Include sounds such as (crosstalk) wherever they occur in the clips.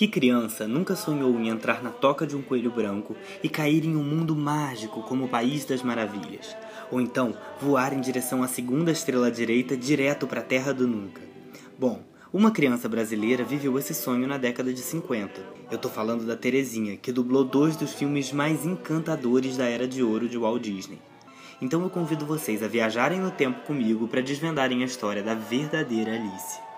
Que criança nunca sonhou em entrar na toca de um coelho branco e cair em um mundo mágico como o País das Maravilhas? Ou então voar em direção à segunda estrela direita direto para a Terra do Nunca? Bom, uma criança brasileira viveu esse sonho na década de 50. Eu tô falando da Terezinha, que dublou dois dos filmes mais encantadores da era de ouro de Walt Disney. Então eu convido vocês a viajarem no tempo comigo para desvendarem a história da verdadeira Alice.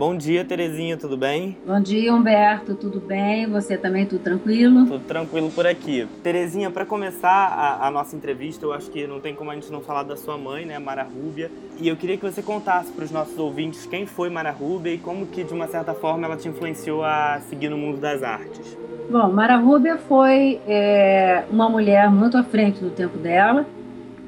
Bom dia, Terezinha, tudo bem? Bom dia, Humberto, tudo bem? Você também, tudo tranquilo? Tudo tranquilo por aqui. Terezinha, para começar a, a, nossa entrevista, eu acho que não tem como a gente não falar da sua mãe, né, Mara Rúbia. E eu queria que você contasse para os nossos ouvintes quem foi Mara Rúbia e como que, de uma certa forma, ela te influenciou a seguir no mundo das artes. Bom, Mara Rúbia foi é, uma mulher muito à frente do tempo dela,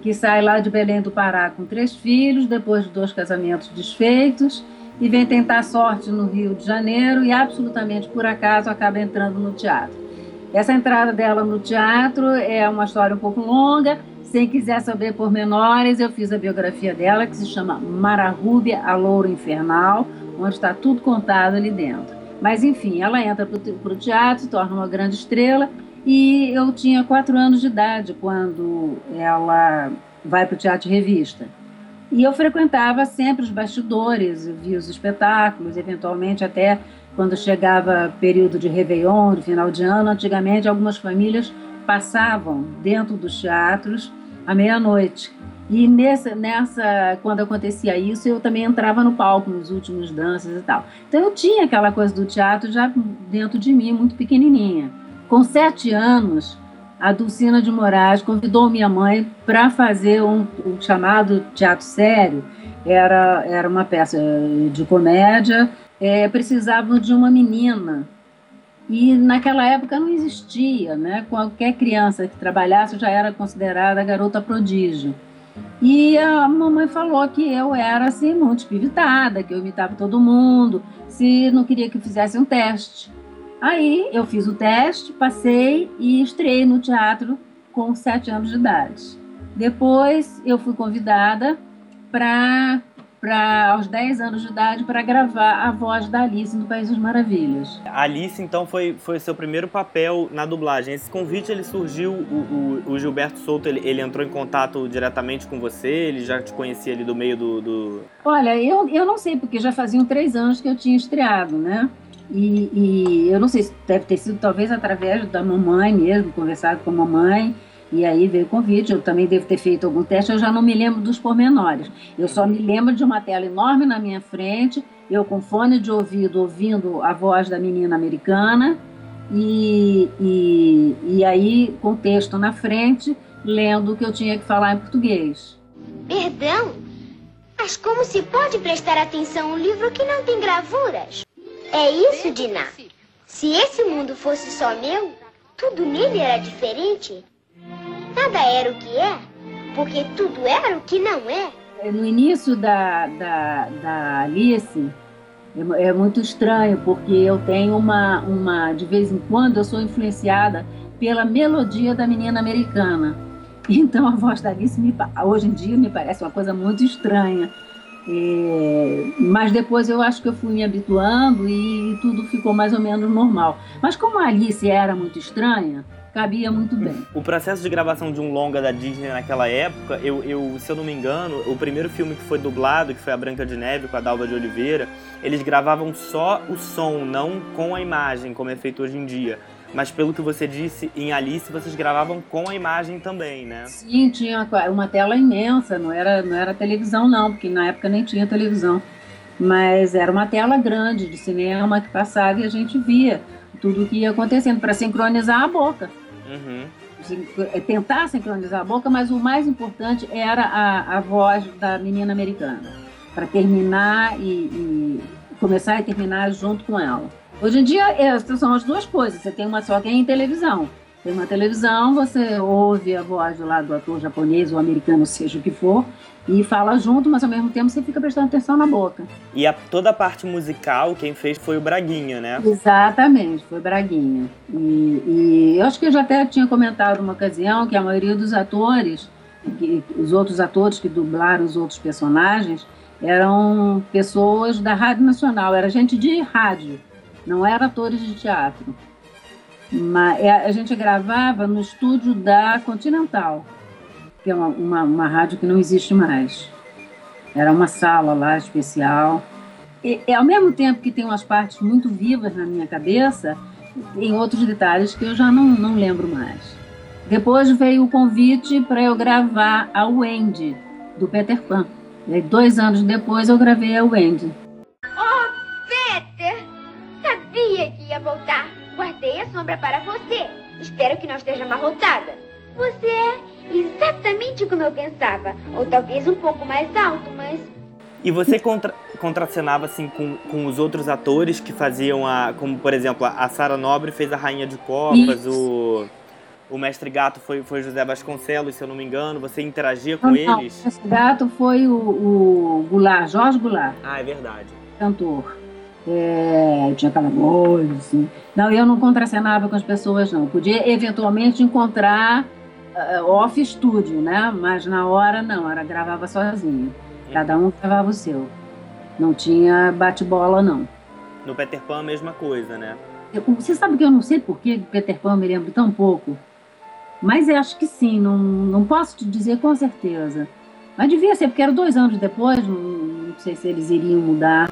que sai lá de Belém do Pará com três filhos, depois de dois casamentos desfeitos, e vem tentar sorte no Rio de Janeiro e absolutamente por acaso acaba entrando no teatro. Essa entrada dela no teatro é uma história um pouco longa. Se quiser saber pormenores, eu fiz a biografia dela que se chama Mara Rúbia, a Louro Infernal, onde está tudo contado ali dentro. Mas enfim, ela entra para o teatro, torna uma grande estrela e eu tinha quatro anos de idade quando ela vai para o teatro de revista. E eu frequentava sempre os bastidores, via os espetáculos, eventualmente até quando chegava período de Réveillon, do final de ano, antigamente algumas famílias passavam dentro dos teatros à meia-noite. E nessa, nessa, quando acontecia isso, eu também entrava no palco nos últimos danças e tal. Então eu tinha aquela coisa do teatro já dentro de mim, muito pequenininha. Com sete anos, a Dulcina de Moraes convidou minha mãe para fazer um, um, chamado teatro sério. Era, era uma peça de comédia, é, precisavam de uma menina. E naquela época não existia, né? Qualquer criança que trabalhasse já era considerada garota prodígio. E a mamãe falou que eu era assim muito espivitada, que eu imitava todo mundo, se não queria que fizesse um teste. Aí eu fiz o teste, passei e estreiei no teatro com sete anos de idade. Depois eu fui convidada para para aos 10 anos de idade para gravar a voz da Alice no País das Maravilhas. A Alice então foi foi seu primeiro papel na dublagem. Esse convite ele surgiu o, o, o Gilberto Souto ele, ele, entrou em contato diretamente com você. Ele já te conhecia ali do meio do, do... Olha, eu, eu não sei porque já faziam três anos que eu tinha estreado, né? E, e, eu não sei se deve ter sido talvez através da mamãe mesmo, conversado com a mamãe, e aí veio o convite. Eu também devo ter feito algum teste, eu já não me lembro dos pormenores. Eu só me lembro de uma tela enorme na minha frente, eu com fone de ouvido ouvindo a voz da menina americana, e, e, e aí com texto na frente, lendo o que eu tinha que falar em português. Perdão? Mas como se pode prestar atenção a um livro que não tem gravuras? É isso, Diná. Se esse mundo fosse só meu, tudo nele era diferente. Nada era o que é, porque tudo era o que não é. é no início da, da, da Alice, é, é muito estranho, porque eu tenho uma, uma. De vez em quando, eu sou influenciada pela melodia da menina americana. (laughs) Então a voz da Alice, me, hoje em dia, me parece uma coisa muito estranha é, mas depois eu acho que eu fui me habituando e tudo ficou mais ou menos normal. Mas como a Alice era muito estranha, cabia muito bem. O processo de gravação de um longa da Disney naquela época, eu, eu, se eu não me engano, o primeiro filme que foi dublado, que foi A Branca de Neve, com a Dalva de Oliveira, eles gravavam só o som, não com a imagem, como é feito hoje em dia. Mas pelo que você disse, em Alice vocês gravavam com a imagem também, né? Sim, tinha uma tela imensa, não era, não era televisão não, porque na época nem tinha televisão. Mas era uma tela grande de cinema que passava e a gente via tudo o que ia acontecendo para sincronizar a boca. Uhum. É, tentar sincronizar a boca, mas o mais importante era a, a voz da menina americana, para terminar e, e começar e terminar junto com ela. Hoje em dia, essas são as duas coisas. Você tem uma só que é em televisão. Tem uma televisão, você ouve a voz lado do ator japonês ou americano, seja o que for, e fala junto, mas ao mesmo tempo você fica prestando atenção na boca. E a, toda a parte musical, quem fez foi o Braguinha, né? Exatamente, foi Braguinha. E, e eu acho que eu já até tinha comentado uma ocasião que a maioria dos atores, que, os outros atores que dublaram os outros personagens, eram pessoas da Rádio Nacional, era gente de rádio, não eram atores de teatro. Mas é, a gente gravava no estúdio da Continental que é uma, uma, uma rádio que não existe mais. Era uma sala lá especial. E, e, ao mesmo tempo que tem umas partes muito vivas na minha cabeça, tem outros detalhes que eu já não, não lembro mais. Depois veio o convite para eu gravar a Wendy, do Peter Pan. E dois anos depois eu gravei a Wendy. Oh, Peter! Sabia que ia voltar. Guardei a sombra para você. Espero que não esteja amarrotada. Você é exatamente como eu pensava. Ou talvez um pouco mais alto, mas. E você contra, contracenava assim com, com os outros atores que faziam a. Como por exemplo, a Sara Nobre fez a Rainha de Copas, o. O Mestre Gato foi, foi José Vasconcelos, se eu não me engano. Você interagia com não, eles? Não, o Mestre Gato foi o, o Goulart, Jorge Goulart. Ah, é verdade. Cantor. É, tinha aquela voz, assim. Não, eu não contracenava com as pessoas, não. Podia eventualmente encontrar uh, off estúdio, né? Mas na hora não, era gravava sozinho. Cada um gravava o seu. Não tinha bate-bola, não. No Peter Pan a mesma coisa, né? Eu, você sabe que eu não sei por que Peter Pan me lembro tão pouco. Mas eu acho que sim, não, não posso te dizer com certeza. Mas devia ser, porque era dois anos depois, não, não sei se eles iriam mudar.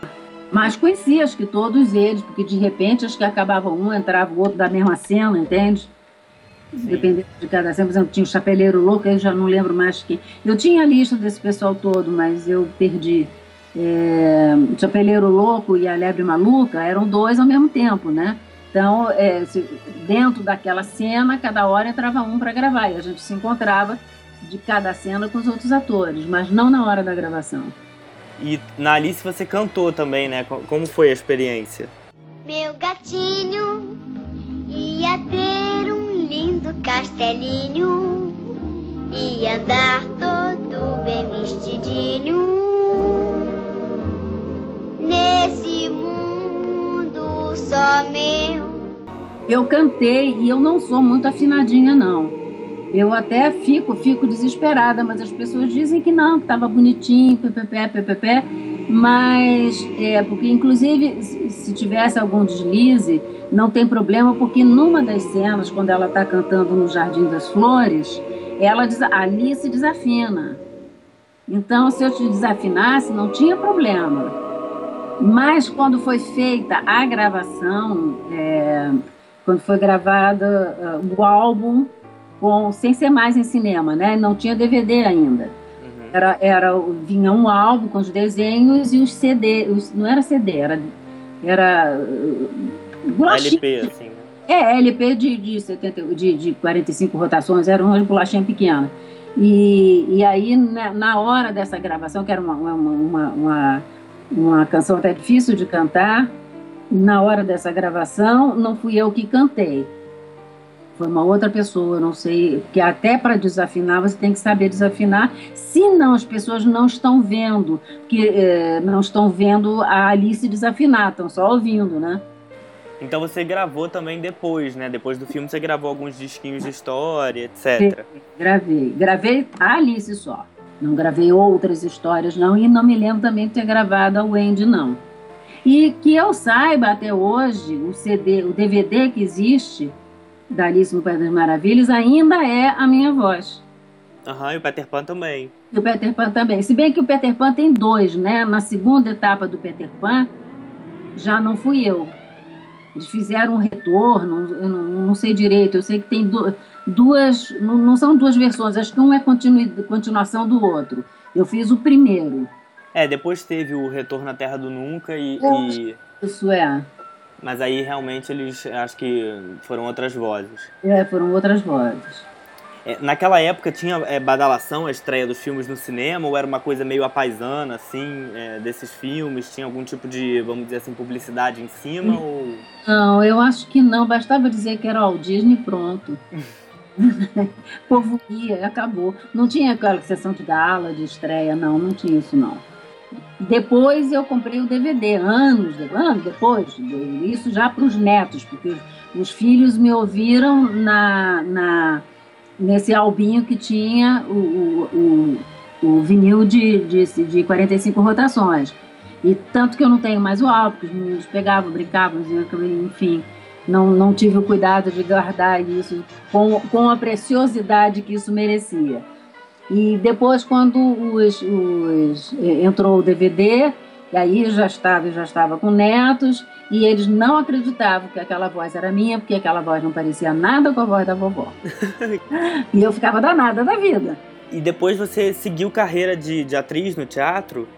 Mas conhecia, acho que todos eles, porque de repente acho que acabava um, entrava o outro da mesma cena, entende? Dependendo de cada cena. Por exemplo, tinha o Chapeleiro Louco, eu já não lembro mais quem. Eu tinha a lista desse pessoal todo, mas eu perdi. É, o Chapeleiro Louco e a Lebre Maluca eram dois ao mesmo tempo, né? Então, é, se, dentro daquela cena, cada hora entrava um para gravar e a gente se encontrava de cada cena com os outros atores, mas não na hora da gravação. E na Alice você cantou também, né? Como foi a experiência? Meu gatinho ia ter lindo castelinho e andar todo bem vestidinho nesse mundo só meu. Eu cantei e eu não sou muito afinadinha não. Eu até fico, fico desesperada, mas as pessoas dizem que não, que estava bonitinho, ppp, ppp, mas é porque inclusive se tivesse algum deslize, não tem problema, porque numa das cenas, quando ela está cantando no Jardim das Flores, ela ali se desafina. Então, se eu te desafinasse, não tinha problema. Mas quando foi feita a gravação, é, quando foi gravada uh, o álbum, com, sem ser mais em cinema, né? Não tinha DVD ainda. Era, era, vinha um álbum com os desenhos e os CD, os, não era CD, era, era bolachinha. LP, assim. Né? É, LP de, de, 70, de, de 45 rotações, era uma bolachinha pequena. E, e aí, na, na hora dessa gravação, que era uma, uma, uma, uma, uma canção até difícil de cantar, na hora dessa gravação, não fui eu que cantei. Foi uma outra pessoa, não sei, que até para desafinar você tem que saber desafinar, senão as pessoas não estão vendo, que eh, não estão vendo a Alice desafinar, estão só ouvindo, né? Então você gravou também depois, né? Depois do filme você gravou alguns disquinhos de história, etc. Gravei. Gravei a Alice só. Não gravei outras histórias, não. E não me lembro também de ter gravado a Wendy, não. E que eu saiba até hoje, o CD, o DVD que existe da Alice no País das Maravilhas ainda é a minha voz. Aham, uhum, e o Peter Pan também. E o Peter Pan também. Se bem que o Peter Pan tem dois, né? Na segunda etapa do Peter Pan, já não fui eu. Eles fizeram um retorno, eu não, não sei direito, eu sei que tem duas, não, não, são duas versões, acho que um é continu, continuação do outro. Eu fiz o primeiro. É, depois teve o Retorno à Terra do Nunca e. e... Isso é. Mas aí realmente eles acho que foram outras vozes. É, foram outras vozes. É, naquela época tinha é, badalação a estreia dos filmes no cinema ou era uma coisa meio apaisana, assim, é, desses filmes? Tinha algum tipo de, vamos dizer assim, publicidade em cima? Não, ou... não eu acho que não. Bastava dizer que era o Disney pronto. o (laughs) povo ia, acabou. Não tinha aquela sessão de gala, de estreia, não, não tinha isso não. Depois eu comprei o DVD, anos, anos depois, isso já para os netos, porque os filhos me ouviram na, na, nesse albinho que tinha o, o, o, o vinil de, de, de 45 rotações. E tanto que eu não tenho mais o álbum, porque os meninos pegavam, brincavam, enfim, não, não tive o cuidado de guardar isso com, com a preciosidade que isso merecia. E depois, quando os, os, eh, entrou o DVD, e aí já estava, já estava com netos, e eles não acreditavam que aquela voz era minha, porque aquela voz não parecia nada com a voz da vovó. (laughs) e eu ficava danada da vida. E depois você seguiu carreira de, de atriz no teatro?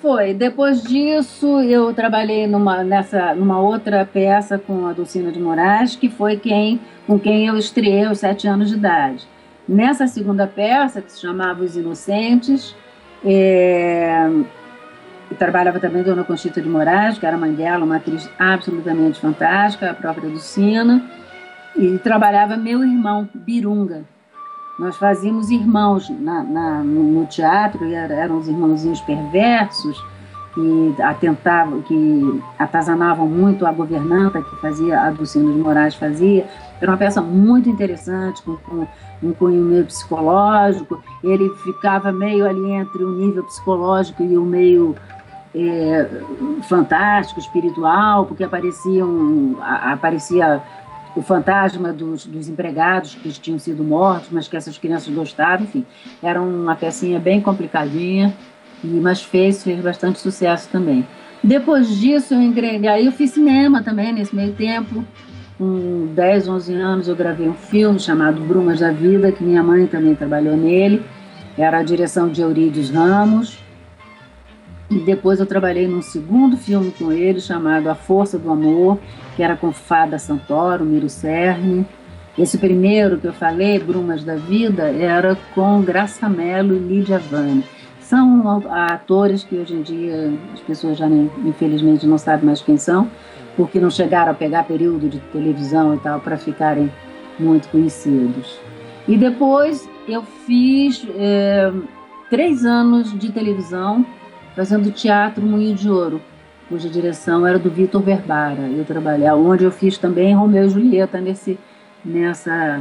Foi. Depois disso, eu trabalhei numa, nessa, numa outra peça com a Dulcina de Moraes, que foi quem, com quem eu estreiei aos sete anos de idade. Nessa segunda peça, que se chamava Os Inocentes, é, trabalhava também Dona Conchita de Moraes, que era mãe dela, uma atriz absolutamente fantástica, a própria Lucina, e trabalhava meu irmão, Birunga. Nós fazíamos irmãos na, na, no teatro, e eram os irmãozinhos perversos, que atentavam, que atazanavam muito a governanta que fazia, a Dulcina de Moraes fazia. Era uma peça muito interessante, com, com um cunho meio psicológico. Ele ficava meio ali entre o nível psicológico e o meio é, fantástico, espiritual, porque apareciam, aparecia o fantasma dos, dos, empregados que tinham sido mortos, mas que essas crianças gostavam, enfim. Era uma pecinha bem complicadinha mas fez, fez bastante sucesso também. Depois disso, eu engrenei, aí eu fiz cinema também nesse meio tempo. Com 10, 11 anos, eu gravei um filme chamado Brumas da Vida, que minha mãe também trabalhou nele. Era a direção de Eurídios Ramos. E depois eu trabalhei num segundo filme com ele, chamado A Força do Amor, que era com Fada Santoro, Miro Cerne. Esse primeiro que eu falei, Brumas da Vida, era com Graça Mello e Lídia Vane. São atores que hoje em dia as pessoas já infelizmente não sabem mais quem são, porque não chegaram a pegar período de televisão e tal para ficarem muito conhecidos. E depois eu fiz é, três anos de televisão fazendo teatro Moinho de Ouro, cuja direção era do Vitor Verbara. Eu trabalhei, onde eu fiz também Romeu e Julieta nesse, nessa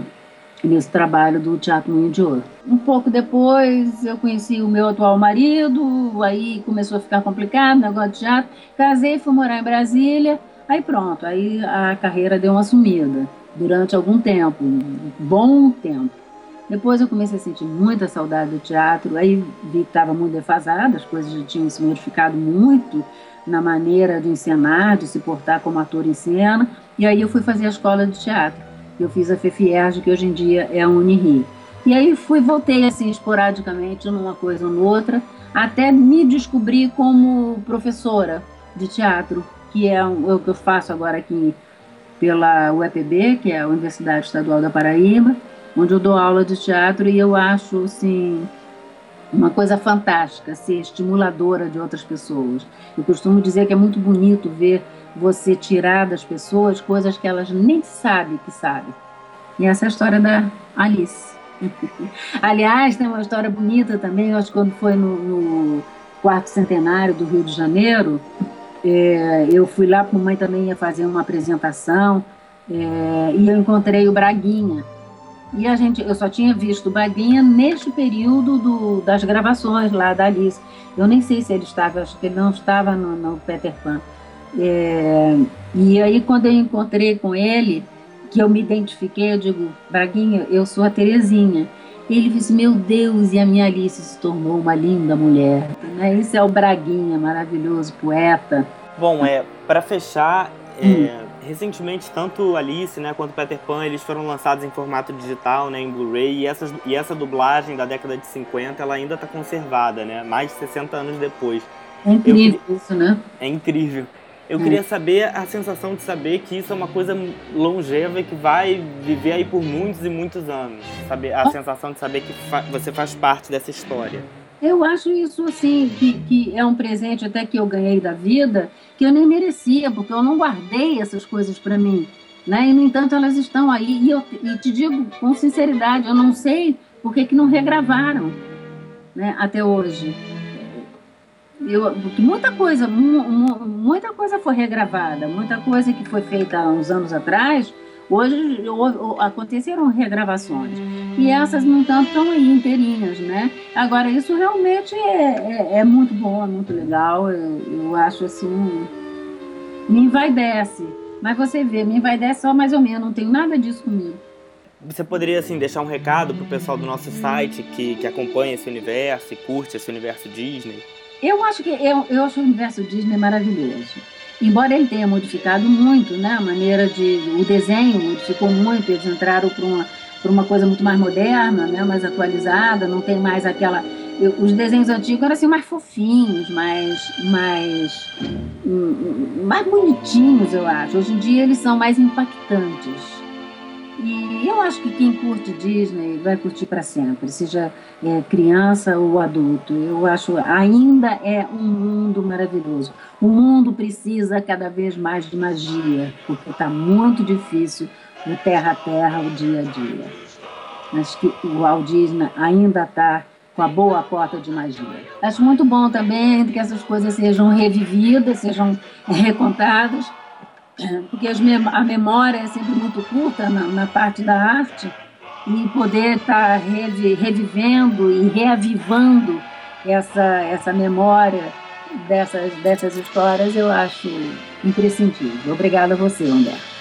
nesse trabalho do Teatro Moinho de Ouro. Um pouco depois eu conheci o meu atual marido, aí começou a ficar complicado o negócio de teatro. Casei, fui morar em Brasília, aí pronto, aí a carreira deu uma sumida durante algum tempo, um bom tempo. Depois eu comecei a sentir muita saudade do teatro, aí vi que estava muito defasada, as coisas já tinham se modificado muito na maneira de encenar, de se portar como ator em cena, e aí eu fui fazer a escola de teatro. Eu fiz a FEFIERJ, que hoje em dia é a Unirio. E aí fui, voltei assim esporadicamente numa coisa ou noutra, até me descobrir como professora de teatro, que é o que eu faço agora aqui pela UEPB, que é a Universidade Estadual da Paraíba, onde eu dou aula de teatro e eu acho assim uma coisa fantástica ser estimuladora de outras pessoas. Eu costumo dizer que é muito bonito ver você tirar das pessoas coisas que elas nem sabem que sabem. E essa é a história da Alice. (laughs) Aliás, tem uma história bonita também, eu acho que quando foi no, no quarto centenário do Rio de Janeiro, é, eu fui lá, a mamãe também ia fazer uma apresentação, é, e eu encontrei o Braguinha. E a gente, eu só tinha visto o Braguinha neste período do, das gravações lá da Alice. Eu nem sei se ele estava, acho que ele não estava no, no Peter Pan. É, e aí, quando eu encontrei com ele, que eu me identifiquei, eu digo, Braguinha, eu sou a Terezinha. Ele disse, meu Deus, e a minha Alice se tornou uma linda mulher. Né? Isso é o Braguinha, maravilhoso, poeta. Bom, é, para fechar, é, hum. recentemente tanto Alice né, quanto Peter Pan eles foram lançados em formato digital, né, em Blu-ray, e, essas, e essa dublagem da década de 50 ela ainda está conservada, né, mais de 60 anos depois. É incrível eu, isso, né? É incrível. Eu queria hum. saber a sensação de saber que isso é uma coisa longeva e que vai viver aí por muitos e muitos anos. Saber, a sensação de saber que fa você faz parte dessa história. Eu acho isso, assim, que, que é um presente até que eu ganhei da vida, que eu nem merecia, porque eu não guardei essas coisas para mim. Né? E, no entanto, elas estão aí. E eu e te digo com sinceridade, eu não sei por que, que não regravaram né, até hoje. Eu, muita coisa, muita coisa foi regravada, muita coisa que foi feita há uns anos atrás, hoje aconteceram regravações. E essas, no entanto, estão aí inteirinhas, né? Agora, isso realmente é, é, é muito bom, é muito legal. Eu, eu acho assim. Me envaidece. Mas você vê, me envaidece só mais ou menos, não tenho nada disso comigo. Você poderia assim deixar um recado pro pessoal do nosso site que, que acompanha esse universo e curte esse universo Disney? Eu acho que eu, eu acho o universo Disney maravilhoso. Embora ele tenha modificado muito, né, a maneira de o desenho modificou muito, eles entraram para uma uma coisa muito mais moderna, né, mais atualizada, não tem mais aquela eu, os desenhos antigos eram assim mais fofinhos, mais mais hum, mais bonitinhos, eu acho. Hoje em dia eles são mais impactantes. E eu acho que quem curte Disney vai curtir para sempre, seja é, criança ou adulto. Eu acho ainda é um mundo maravilhoso. O mundo precisa cada vez mais de magia, porque está muito difícil o terra a terra, o dia a dia. Acho que o Walt Disney ainda está com a boa porta de magia. Acho muito bom também que essas coisas sejam revividas, sejam recontadas porque a memória é sempre muito curta na, na parte da arte, e poder estar tá revivendo e reavivando essa, essa memória dessas, dessas histórias eu acho imprescindível. Obrigada a você, Humberto.